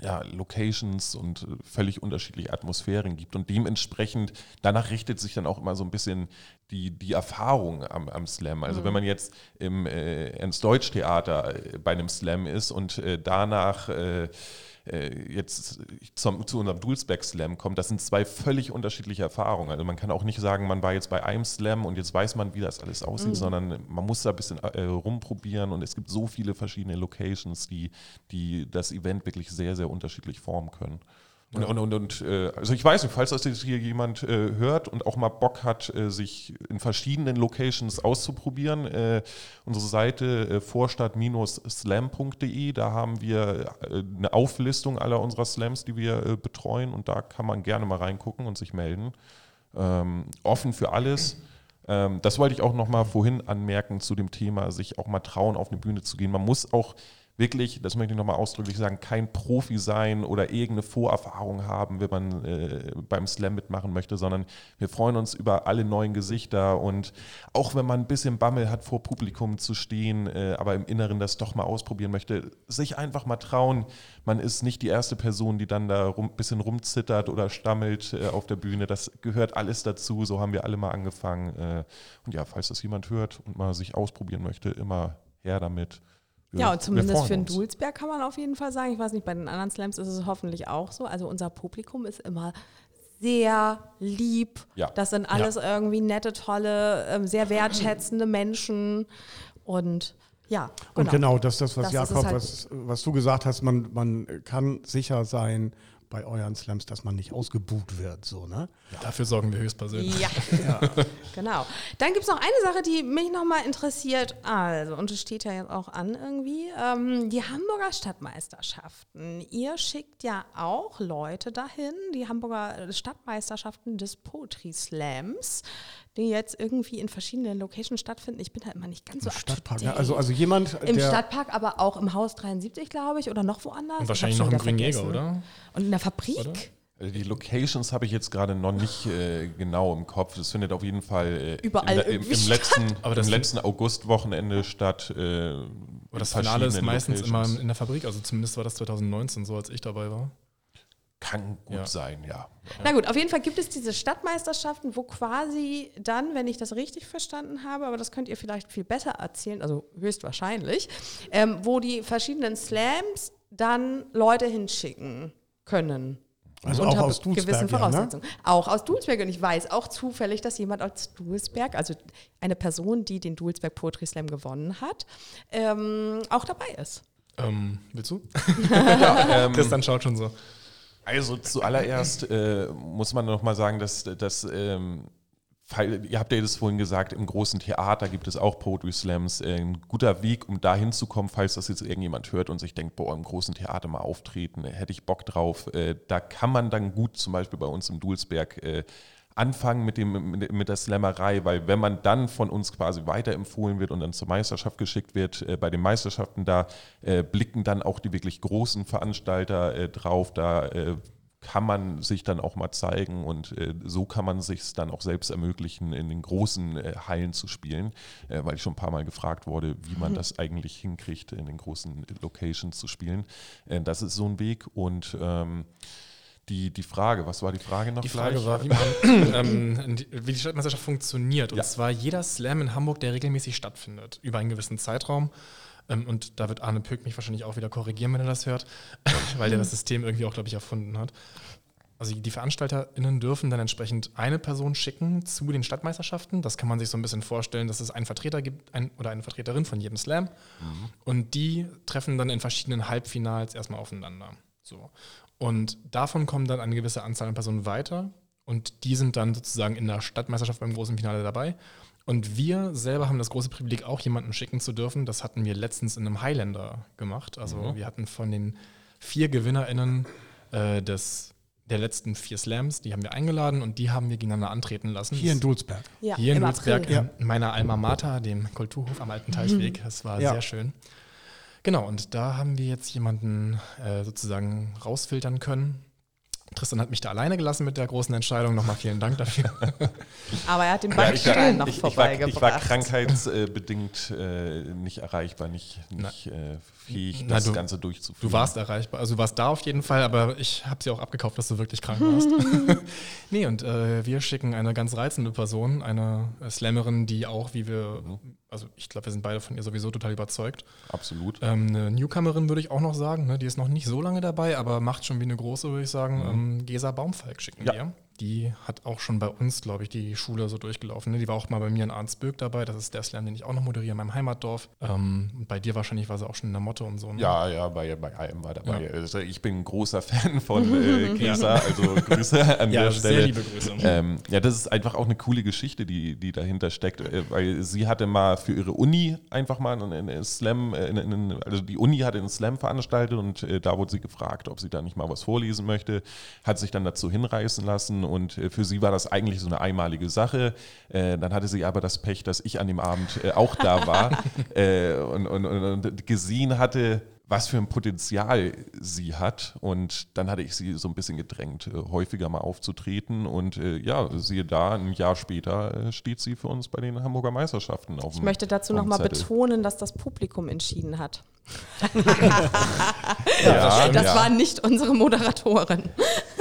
ja, Locations und äh, völlig unterschiedliche Atmosphären gibt. Und dementsprechend, danach richtet sich dann auch immer so ein bisschen die, die Erfahrung am, am Slam. Also wenn man jetzt im äh, Ernst-Deutsch-Theater äh, bei einem Slam ist und äh, danach äh, jetzt zum, zu unserem Dulsberg Slam kommt, das sind zwei völlig unterschiedliche Erfahrungen. Also man kann auch nicht sagen, man war jetzt bei einem Slam und jetzt weiß man, wie das alles aussieht, sondern man muss da ein bisschen äh, rumprobieren und es gibt so viele verschiedene Locations, die, die das Event wirklich sehr, sehr unterschiedlich formen können. Und, und, und, und äh, also ich weiß nicht, falls das jetzt hier jemand äh, hört und auch mal Bock hat, äh, sich in verschiedenen Locations auszuprobieren, äh, unsere Seite äh, vorstadt-slam.de, da haben wir äh, eine Auflistung aller unserer Slams, die wir betreuen und da kann man gerne mal reingucken und sich melden. Ähm, offen für alles. Ähm, das wollte ich auch noch mal vorhin anmerken zu dem Thema, sich auch mal trauen, auf eine Bühne zu gehen. Man muss auch wirklich, das möchte ich nochmal ausdrücklich sagen, kein Profi sein oder irgendeine Vorerfahrung haben, wenn man äh, beim Slam mitmachen möchte, sondern wir freuen uns über alle neuen Gesichter und auch wenn man ein bisschen Bammel hat, vor Publikum zu stehen, äh, aber im Inneren das doch mal ausprobieren möchte, sich einfach mal trauen. Man ist nicht die erste Person, die dann da ein bisschen rumzittert oder stammelt äh, auf der Bühne. Das gehört alles dazu. So haben wir alle mal angefangen. Äh, und ja, falls das jemand hört und mal sich ausprobieren möchte, immer her damit. Ja, und zumindest für den. Dulsberg kann man auf jeden Fall sagen, ich weiß nicht, bei den anderen Slams ist es hoffentlich auch so. Also unser Publikum ist immer sehr lieb. Ja. Das sind alles irgendwie nette, tolle, ähm, sehr wertschätzende Menschen. Und ja, Und genau, das ist das, was Das Jakob, halt. was, was du gesagt hast, man, man kann sicher sein bei euren Slams, dass man nicht ausgebucht wird. So, ne? Dafür sorgen wir höchstpersönlich. Ja, genau. Dann gibt es noch eine Sache, die mich nochmal interessiert. Also, und es steht ja jetzt auch an irgendwie, ähm, die Hamburger Stadtmeisterschaften. Ihr schickt ja auch Leute dahin, die Hamburger Stadtmeisterschaften des Poetry Slams, die jetzt irgendwie in verschiedenen Locations stattfinden. Ich bin da immer nicht ganz so up to Stadtpark. Ne? Also, also jemand, Im der, Stadtpark, aber auch im Haus 73, glaube ich, oder noch woanders. Und Ich wahrscheinlich noch im Grünjäger, oder? Und in der Fabrik? Oder? Also die Locations habe ich jetzt gerade noch nicht äh, genau im Kopf. Das findet auf jeden Fall äh, Überall im, im, im letzten, Aber im das- letzten Augustwochenende statt. Äh, Aber in das Finale ist meistens Locations. immer in der Fabrik, also zumindest war das 2019 so, als ich dabei war. Kann gut Ja. sein, ja. Na gut, auf jeden Fall gibt es diese Stadtmeisterschaften, wo quasi dann, wenn ich das richtig verstanden habe, aber das könnt ihr vielleicht viel besser erzählen, also höchstwahrscheinlich, ähm, wo die verschiedenen Slams dann Leute hinschicken können. Also auch aus Dulsberg, gewissen ja, ne? Voraussetzungen. Auch aus Dulsberg. Und ich weiß auch zufällig, dass jemand aus Dulsberg, also eine Person, die den Dulsberg Poetry Slam gewonnen hat, ähm, auch dabei ist. Ähm, willst du? ja ähm, Christian schaut schon so. Also zuallererst äh, muss man noch mal sagen, dass, dass ähm, ihr habt ja das vorhin gesagt, im großen Theater gibt es auch Poetry Slams. Äh, ein guter Weg, um da hinzukommen, falls das jetzt irgendjemand hört und sich denkt, boah, im großen Theater mal auftreten, hätte ich Bock drauf. Äh, da kann man dann gut, zum Beispiel bei uns im Dulsberg, äh, anfangen mit, dem, mit der Slammerei, weil wenn man dann von uns quasi weiterempfohlen wird und dann zur Meisterschaft geschickt wird, bei den Meisterschaften, da blicken dann auch die wirklich großen Veranstalter drauf, da kann man sich dann auch mal zeigen und äh, so kann man sich dann auch selbst ermöglichen, in den großen äh, Hallen zu spielen, äh, weil ich schon ein paar Mal gefragt wurde, wie man mhm. das eigentlich hinkriegt, in den großen Locations zu spielen. Äh, das ist so ein Weg und ähm, die, die Frage, was war die Frage noch? Die Frage gleich? war, wie, man, ähm, wie die Stadtmeisterschaft funktioniert. Und ja. zwar jeder Slam in Hamburg, der regelmäßig stattfindet, über einen gewissen Zeitraum. Ähm, und da wird Arne Pück mich wahrscheinlich auch wieder korrigieren, wenn er das hört, weil er das System irgendwie auch, glaube ich, erfunden hat. Also die VeranstalterInnen dürfen dann entsprechend eine Person schicken zu den Stadtmeisterschaften. Das kann man sich so ein bisschen vorstellen, dass es einen Vertreter gibt ein, oder eine Vertreterin von jedem Slam. Mhm. Und die treffen dann in verschiedenen Halbfinals erstmal aufeinander. So. Und davon kommen dann eine gewisse Anzahl an Personen weiter. Und die sind dann sozusagen in der Stadtmeisterschaft beim großen Finale dabei. Und wir selber haben das große Privileg, auch jemanden schicken zu dürfen. Das hatten wir letztens in einem Highlander gemacht. Also mhm. wir hatten von den vier GewinnerInnen äh, des, der letzten vier Slams, die haben wir eingeladen und die haben wir gegeneinander antreten lassen. Hier in Dulsberg. Ja, Hier in Dulsberg, ja. in meiner Alma Mater, dem Kulturhof am Alten Teichweg. Mhm. Das war ja. sehr schön. Genau, und da haben wir jetzt jemanden äh, sozusagen rausfiltern können, Tristan hat mich da alleine gelassen mit der großen Entscheidung. Nochmal vielen Dank dafür. Aber er hat den Bankstein ja, noch vorbeigebracht. Ich war, ich war krankheitsbedingt äh, nicht erreichbar, nicht, nicht äh, fähig, Na, das du, Ganze durchzuführen. Du warst erreichbar, also du warst da auf jeden Fall, aber ich habe sie auch abgekauft, dass du wirklich krank warst. nee, und äh, wir schicken eine ganz reizende Person, eine Slammerin, die auch, wie wir mhm also ich glaube, wir sind beide von ihr sowieso total überzeugt. Absolut. Ähm, eine Newcomerin würde ich auch noch sagen, ne? die ist noch nicht so lange dabei, aber macht schon wie eine große, würde ich sagen. Mhm. Ähm, Gesa Baumfalk schicken ja. wir die hat auch schon bei uns, glaube ich, die Schule so durchgelaufen. Ne? Die war auch mal bei mir in Arnsböck dabei. Das ist der Slam, den ich auch noch moderiere in meinem Heimatdorf. Ähm, bei dir wahrscheinlich war sie auch schon in der Motto und so. Ne? Ja, ja, bei, bei IM war dabei. Ja. Also ich bin ein großer Fan von äh, Kesa, also Grüße an ja, der Stelle. Sehr liebe Grüße. Ähm, ja, das ist einfach auch eine coole Geschichte, die, die dahinter steckt, äh, weil sie hatte mal für ihre Uni einfach mal einen Slam, äh, in, in, also die Uni hatte einen Slam veranstaltet und äh, da wurde sie gefragt, ob sie da nicht mal was vorlesen möchte, hat sich dann dazu hinreißen lassen und äh, für sie war das eigentlich so eine einmalige Sache. Äh, dann hatte sie aber das Pech, dass ich an dem Abend äh, auch da war und, und, und gesehen hatte, was für ein Potenzial sie hat. Und dann hatte ich sie so ein bisschen gedrängt, häufiger mal aufzutreten. Und ja, siehe da, ein Jahr später steht sie für uns bei den Hamburger Meisterschaften auf Ich möchte dazu nochmal betonen, dass das Publikum entschieden hat. ja, das ja. waren nicht unsere Moderatoren.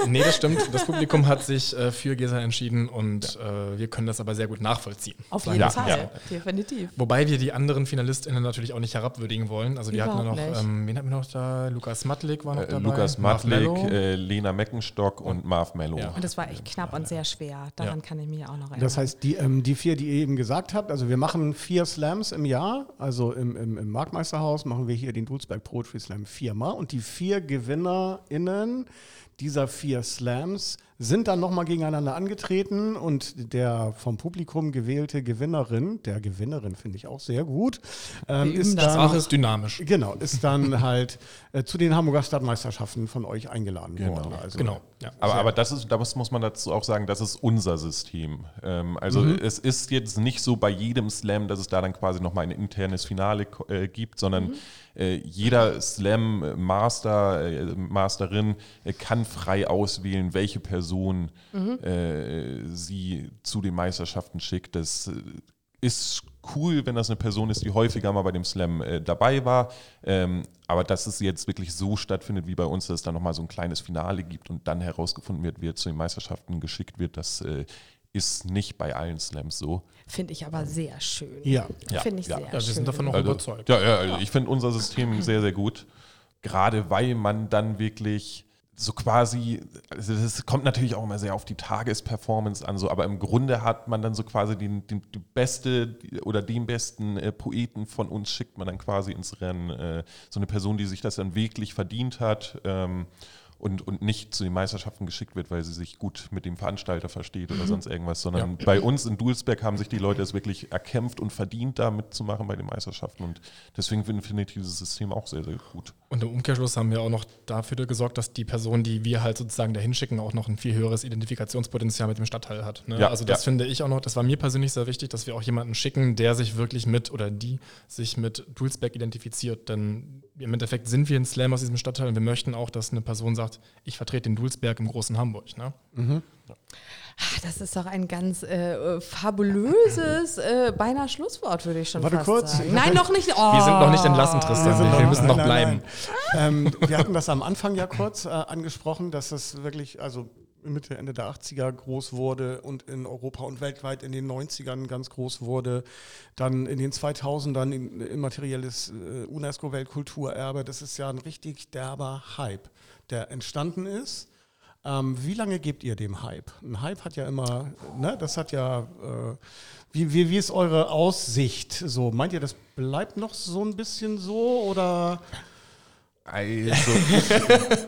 Nee, das stimmt. Das Publikum hat sich äh, für Gesa entschieden und ja. äh, wir können das aber sehr gut nachvollziehen. Auf jeden ja. Fall, definitiv. Wobei wir die anderen FinalistInnen natürlich auch nicht herabwürdigen wollen. Also wir hatten noch, ähm, wen hatten wir noch da? Lukas Matlik war noch äh, dabei. Lukas Matlik, äh, Lena Meckenstock und Marv Mello. Und das war echt knapp und sehr schwer. Daran kann ich mich auch noch erinnern. Das heißt, die, ähm, die vier, die ihr eben gesagt habt, also wir machen vier Slams im Jahr, also im, im, im Marktmeisterhaus machen wir hier den Dulsberg Poetry Slam viermal. Und die vier GewinnerInnen dieser vier Slams sind dann nochmal gegeneinander angetreten und der vom Publikum gewählte Gewinnerin, der Gewinnerin finde ich auch sehr gut, ähm, ist das dann, ist dynamisch. Genau, ist dann halt äh, zu den Hamburger Stadtmeisterschaften von euch eingeladen genau. worden. Also, genau. Ja. Aber, aber das ist, das muss man dazu auch sagen, das ist unser System. Ähm, also mhm. es ist jetzt nicht so bei jedem Slam, dass es da dann quasi nochmal ein internes Finale äh, gibt, sondern mhm. äh, jeder Slam-Master, äh, Masterin äh, kann frei auswählen, welche Person mhm. Äh, sie zu den Meisterschaften schickt. Das ist cool, wenn das eine Person ist, die häufiger mal bei dem Slam äh, dabei war. Ähm, aber dass es jetzt wirklich so stattfindet wie bei uns, dass es dann nochmal so ein kleines Finale gibt und dann herausgefunden wird, wer zu den Meisterschaften geschickt wird, das äh, ist nicht bei allen Slams so. Finde ich aber sehr schön. Ja, ja. finde ich ja. sehr ja, wir schön. sind davon noch also, überzeugt. Ja, ja also ich finde unser System sehr, sehr gut. Gerade weil man dann wirklich so quasi, also das kommt natürlich auch immer sehr auf die Tagesperformance an, so, aber im Grunde hat man dann so quasi den, den die beste oder den besten äh, Poeten von uns schickt man dann quasi ins Rennen. Äh, so eine Person, die sich das dann wirklich verdient hat. Ähm, und, und nicht zu den Meisterschaften geschickt wird, weil sie sich gut mit dem Veranstalter versteht Mhm. oder sonst irgendwas, sondern bei uns in Dulsberg haben sich die Leute es wirklich erkämpft und verdient, da mitzumachen bei den Meisterschaften und deswegen finde finde ich dieses System auch sehr, sehr gut. Und im Umkehrschluss haben wir auch noch dafür gesorgt, dass die Person, die wir halt sozusagen dahin schicken, auch noch ein viel höheres Identifikationspotenzial mit dem Stadtteil hat. Ne? Ja, also das ja. finde ich auch noch, das war mir persönlich sehr wichtig, dass wir auch jemanden schicken, der sich wirklich mit oder die sich mit Dulsberg identifiziert. Denn im Endeffekt sind wir ein Slam aus diesem Stadtteil und wir möchten auch, dass eine Person sagt, ich vertrete den Dulsberg im großen Hamburg. Ne? Ah, Das ist doch ein ganz äh, fabulöses, äh, beinahe Schlusswort, würde ich schon Warte fast kurz, sagen. Nein, noch nicht. Oh. Wir sind noch nicht entlassen, Tristan. Wir, wir müssen noch Nein, bleiben. nein, nein. ähm, wir hatten das am Anfang ja kurz äh, angesprochen, dass es wirklich, also Mitte, Ende der 80er groß wurde und in Europa und weltweit in den 90ern ganz groß wurde. Dann in den 2000ern in, immaterielles äh, UNESCO-Weltkulturerbe. Das ist ja ein richtig derber Hype, der entstanden ist. Ähm, wie lange gebt ihr dem Hype? Ein Hype hat ja immer, ne, das hat ja, äh, wie, wie, wie ist eure Aussicht so? Meint ihr, das bleibt noch so ein bisschen so oder? Also,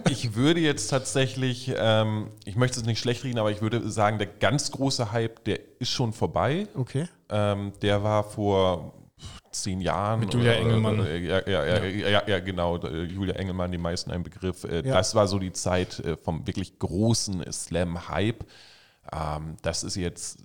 ich, ich würde jetzt tatsächlich, ähm, ich möchte es nicht schlecht reden, aber ich würde sagen, der ganz große Hype, der ist schon vorbei. Okay. Ähm, der war vor zehn Jahren. Mit Julia oder- Engelmann. äh, Ja, ja, ja, ja, ja, genau. äh, Julia Engelmann, die meisten ein Begriff. Äh, Ja. Das war so die Zeit äh, vom wirklich großen Slam-Hype. Ähm, das ist jetzt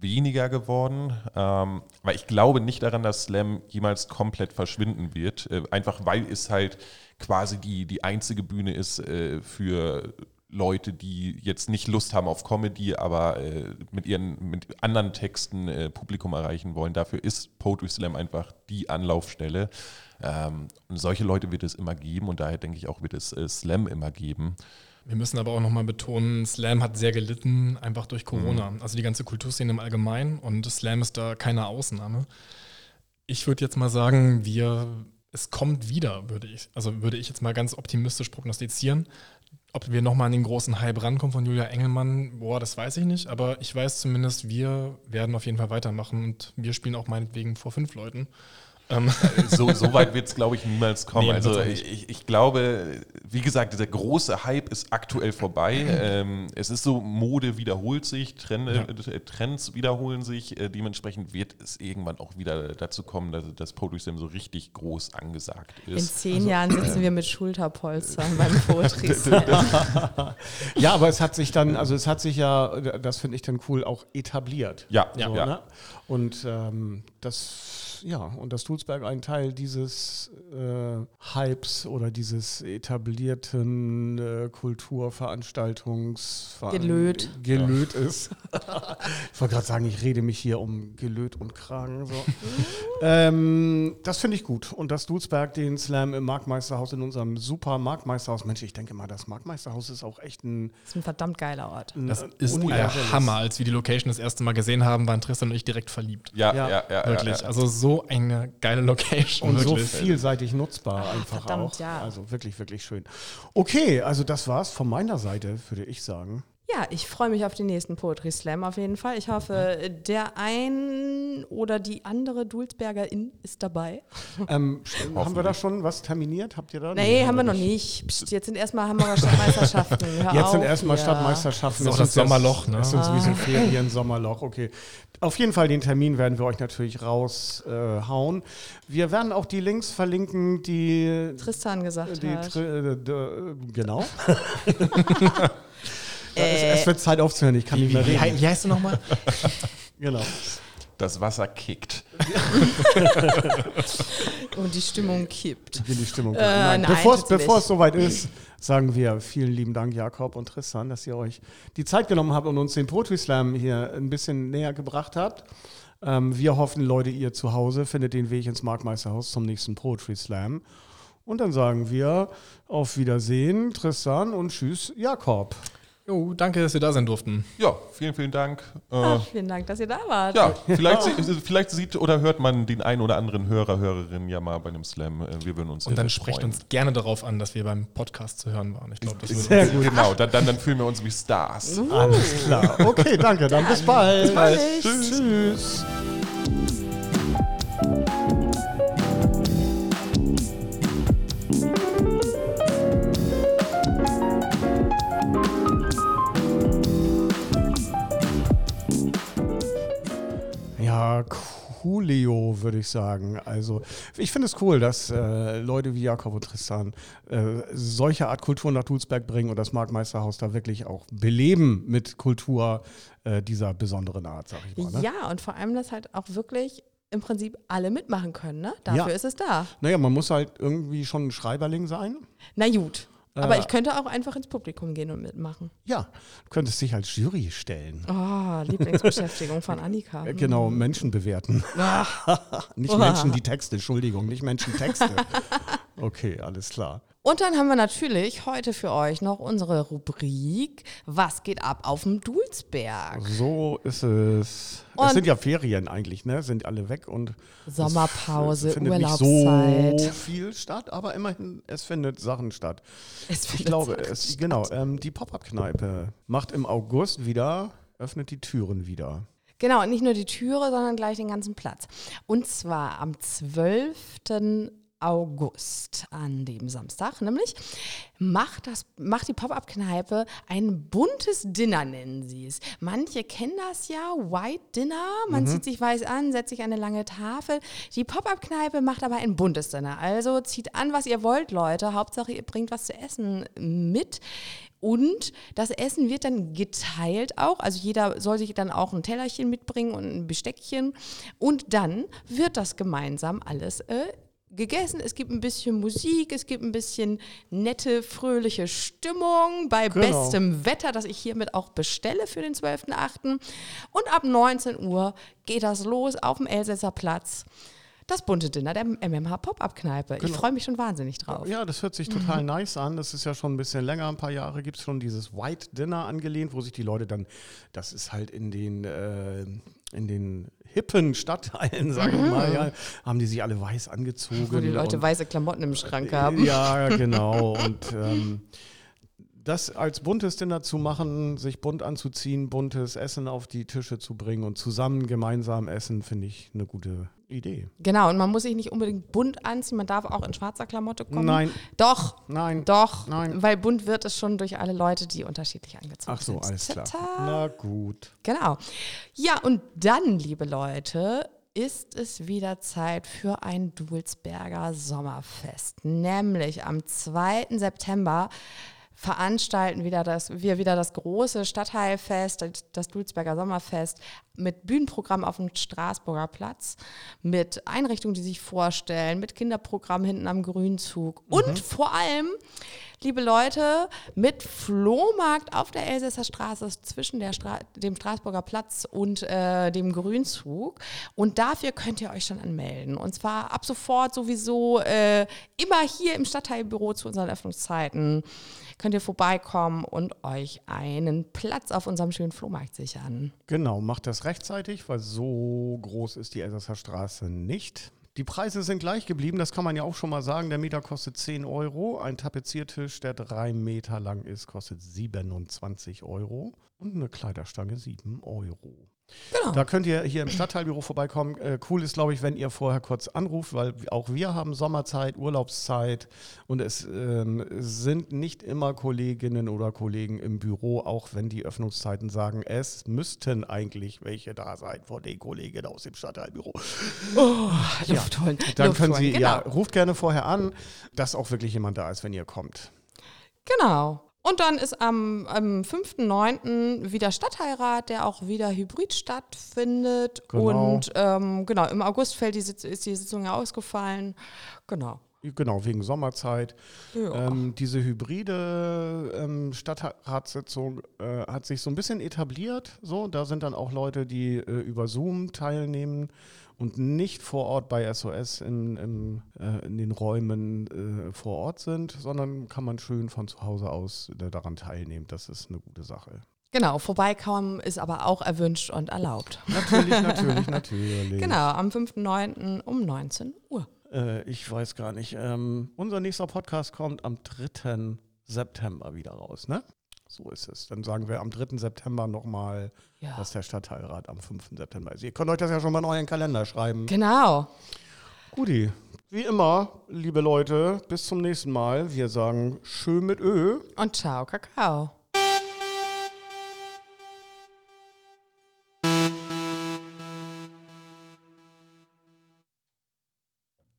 weniger geworden, ähm, weil ich glaube nicht daran, dass Slam jemals komplett verschwinden wird, äh, einfach weil es halt quasi die, die einzige Bühne ist äh, für Leute, die jetzt nicht Lust haben auf Comedy, aber äh, mit ihren mit anderen Texten äh, Publikum erreichen wollen. Dafür ist Poetry Slam einfach die Anlaufstelle. Ähm, und solche Leute wird es immer geben und daher denke ich auch, wird es äh, Slam immer geben. Wir müssen aber auch nochmal betonen, Slam hat sehr gelitten, einfach durch Corona. Mhm. Also die ganze Kulturszene im Allgemeinen und Slam ist da keine Ausnahme. Ich würde jetzt mal sagen, wir, es kommt wieder, würde ich, also würde ich jetzt mal ganz optimistisch prognostizieren. Ob wir nochmal an den großen Hype rankommen von Julia Engelmann, boah, das weiß ich nicht, aber ich weiß zumindest, wir werden auf jeden Fall weitermachen und wir spielen auch meinetwegen vor fünf Leuten. Ähm, so, so weit wird es, glaube ich, niemals kommen. Nee, also ich, ich glaube, wie gesagt, dieser große Hype ist aktuell vorbei. ähm, es ist so, Mode wiederholt sich, Trend, äh, Trends wiederholen sich. Äh, dementsprechend wird es irgendwann auch wieder dazu kommen, dass das Poetry Slam so richtig groß angesagt In ist. zehn Jahren sitzen wir mit Schulterpolstern beim Poetry Slam. Ja, aber es hat sich dann, also es hat sich ja, das finde ich dann cool, auch etabliert. Ja, So, ja. Ne? Und ähm, das, ja, und dass Dulsberg ein Teil dieses äh, Hypes oder dieses etablierten äh, Kulturveranstaltungs Gelöt. Gelöt ist. ich wollte gerade sagen, ich rede mich hier um Gelöt und Kragen. So. ähm, das finde ich gut. Und dass Dulsberg den Slam im Marktmeisterhaus in unserem super Marktmeisterhaus, Mensch, ich denke mal, das Marktmeisterhaus ist auch echt ein Das ist ein verdammt geiler Ort. das ist ein Hammer. Als wir die Location das erste Mal gesehen haben, waren Tristan und ich direkt verliebt. Ja, Ja, ja, ja, Wirklich. Ja, ja. Also so eine geile Location. Und so wirklich. vielseitig nutzbar einfach verdammt, auch. ja. Also wirklich, wirklich schön. Okay, also das war's von meiner Seite, würde ich sagen. Ja, ich freue mich auf den nächsten Poetry Slam auf jeden Fall. Ich hoffe, der ein oder die andere Dulsbergerin ist dabei. Ähm, haben wir da schon was terminiert? Habt ihr da? Nee, haben wir noch nicht. Psst, jetzt sind erstmal Hamburger Stadtmeisterschaften. Hör Jetzt sind erstmal. Stadtmeisterschaften. Das ist uns das Sommerloch, ne? Das ist uns wie so ein Ferien-Sommerloch. Okay. Auf jeden Fall den Termin werden wir euch natürlich raushauen. Äh, hauen. wir werden auch die Links verlinken, die. Tristan gesagt die hat. Tri- äh, d- genau. Äh, es, es wird Zeit aufzuhören, ich kann Wie, nicht mehr wie, reden. wie heißt du nochmal? Genau. Das Wasser kickt. Und die Stimmung kippt. Wie die Stimmung Äh, Nein, nein, bevor, es, soweit ist, sagen wir vielen lieben Dank, Jakob und Tristan, dass ihr euch die Zeit genommen habt und uns den Poetry Slam hier ein bisschen näher gebracht habt. Ähm, wir hoffen, Leute, ihr zu Hause findet den Weg ins Marktmeisterhaus zum nächsten Poetry Slam. Und dann sagen wir auf Wiedersehen, Tristan und Tschüss, Jakob. Jo, danke, dass wir da sein durften. Ja, vielen, vielen Dank. Äh, Ach, vielen Dank, dass ihr da wart. ja, vielleicht, vielleicht sieht oder hört man den einen oder anderen Hörer, Hörerin ja mal bei einem Slam. Äh, Wir würden uns Und dann sprecht freuen. uns gerne darauf an, dass wir beim Podcast zu hören waren. Ich glaube, das würde Sehr gut. Genau, dann, dann, dann fühlen wir uns wie Stars. Alles klar. Okay, danke. Dann bis bald. Bis bald. Tschüss. Tschüss. Coolio, würde ich sagen. Also ich finde es cool, dass äh, Leute wie Jakob und Tristan äh, solche Art Kultur nach Dulsberg bringen und das Marktmeisterhaus da wirklich auch beleben mit Kultur äh, dieser besonderen Art, sag ich mal. Ne? Ja, und vor allem, dass halt auch wirklich im Prinzip alle mitmachen können. Ne? Dafür Ja. ist es da. Naja, man muss halt irgendwie schon ein Schreiberling sein. Na gut. Aber Äh, ich könnte auch einfach ins Publikum gehen und mitmachen. Ja, du könntest dich als Jury stellen. Oh, Lieblingsbeschäftigung von Annika. Äh, Genau, Menschen bewerten. nicht Uah. Menschen die Texte, Entschuldigung, nicht Menschen Texte. Okay, alles klar. Und dann haben wir natürlich heute für euch noch unsere Rubrik Was geht ab auf dem Dulsberg? So ist es. Und- es sind ja Ferien eigentlich, ne? Sind alle weg und Sommerpause, es findet Urlaubszeit. nicht so viel statt, aber immerhin, es findet Sachen statt. Es Ich findet glaube, Sachen es, statt. genau, ähm, die Pop-Up-Kneipe macht im August wieder, öffnet die Türen wieder. Genau, und nicht nur die Türe, sondern gleich den ganzen Platz. Und zwar am 12. August, an dem Samstag, nämlich macht, das, macht die Pop-Up-Kneipe ein buntes Dinner, nennen sie es. Manche kennen das ja, White Dinner. Man zieht sich weiß an, setzt sich an eine lange Tafel. Die Pop-Up-Kneipe macht aber ein buntes Dinner. Also zieht an, was ihr wollt, Leute. Hauptsache, ihr bringt was zu essen mit. Und das Essen wird dann geteilt auch. Also jeder soll sich dann auch ein Tellerchen mitbringen und ein Besteckchen. Und dann wird das gemeinsam alles äh, gegessen. Es gibt ein bisschen Musik, es gibt ein bisschen nette, fröhliche Stimmung bei Genau. bestem Wetter, das ich hiermit auch bestelle für den 12.8. Und ab 19 Uhr geht das los auf dem Elsässer Platz. Das bunte Dinner der MMH Pop-Up-Kneipe. Ich freue mich schon wahnsinnig drauf. Ja, das hört sich total nice an. Das ist ja schon ein bisschen länger, ein paar Jahre gibt es schon dieses White Dinner angelehnt, wo sich die Leute dann, das ist halt in den, äh, in den hippen Stadtteilen, sag ich mal, ja, haben die sich alle weiß angezogen. Wo die Leute weiße Klamotten im Schrank haben. Ja, genau. Und ähm, das als buntes Dinner zu machen, sich bunt anzuziehen, buntes Essen auf die Tische zu bringen und zusammen gemeinsam essen, finde ich eine gute Idee. Genau, und man muss sich nicht unbedingt bunt anziehen, man darf auch in schwarzer Klamotte kommen. Nein. Doch, Nein. doch. Nein. Weil bunt wird es schon durch alle Leute, die unterschiedlich angezogen Ach so, sind. alles klar. Tata. Na gut. Genau. Ja, und dann, liebe Leute, ist es wieder Zeit für ein Dulsberger Sommerfest. Nämlich am 2. September veranstalten wieder das, wir wieder das große Stadtteilfest, das- Dulsberger Sommerfest, mit Bühnenprogramm auf dem Straßburger Platz, mit Einrichtungen, die sich vorstellen, mit Kinderprogramm hinten am Grünzug und vor allem, liebe Leute, mit Flohmarkt auf der Elsässer Straße zwischen der Stra dem Straßburger Platz und äh, dem Grünzug. Und dafür könnt ihr euch schon anmelden. Und zwar ab sofort sowieso äh, immer hier im Stadtteilbüro zu unseren Öffnungszeiten. Könnt ihr vorbeikommen und euch einen Platz auf unserem schönen Flohmarkt sichern. Genau, macht das rechtzeitig, weil so groß ist die Elsässer Straße nicht. Die Preise sind gleich geblieben, das kann man ja auch schon mal sagen. Der Meter kostet 10 Euro. Ein Tapeziertisch, der drei Meter lang ist, kostet 27 Euro. Und eine Kleiderstange 7 Euro. Genau. Da könnt ihr hier im Stadtteilbüro vorbeikommen. Äh, cool ist, glaube ich, wenn ihr vorher kurz anruft, weil auch wir haben Sommerzeit, Urlaubszeit und es ähm, sind nicht immer Kolleginnen oder Kollegen im Büro, auch wenn die Öffnungszeiten sagen, es müssten eigentlich welche da sein von den Kolleginnen aus dem Stadtteilbüro. Luft holen. Dann Luft können. Sie, genau. ja, ruft gerne vorher an, dass auch wirklich jemand da ist, wenn ihr kommt. Genau. Und dann ist am, am 5.9. wieder Stadtheirat, der auch wieder hybrid stattfindet. Genau. Und ähm, genau, im August fällt die Sitz ist die Sitzung ja ausgefallen. Genau. Genau, wegen Sommerzeit. Ja. Ähm, diese hybride ähm, Stadtratssitzung äh, hat sich so ein bisschen etabliert. So, da sind dann auch Leute, die äh, über Zoom teilnehmen und nicht vor Ort bei SOS in, in, äh, in den Räumen äh, vor Ort sind, sondern kann man schön von zu Hause aus äh, daran teilnehmen. Das ist eine gute Sache. Genau, vorbeikommen ist aber auch erwünscht und erlaubt. Natürlich, natürlich, natürlich. Genau, am 5.9. um 19 Uhr. Äh, ich weiß gar nicht. Ähm, unser nächster Podcast kommt am 3. September wieder raus, ne? So ist es. Dann sagen wir am 3. September nochmal, Ja. dass der Stadtteilrat am 5. September ist. Ihr könnt euch das ja schon mal in euren Kalender schreiben. Genau. Guti. Wie immer, liebe Leute, bis zum nächsten Mal. Wir sagen schön mit Ö. Und ciao, Kakao.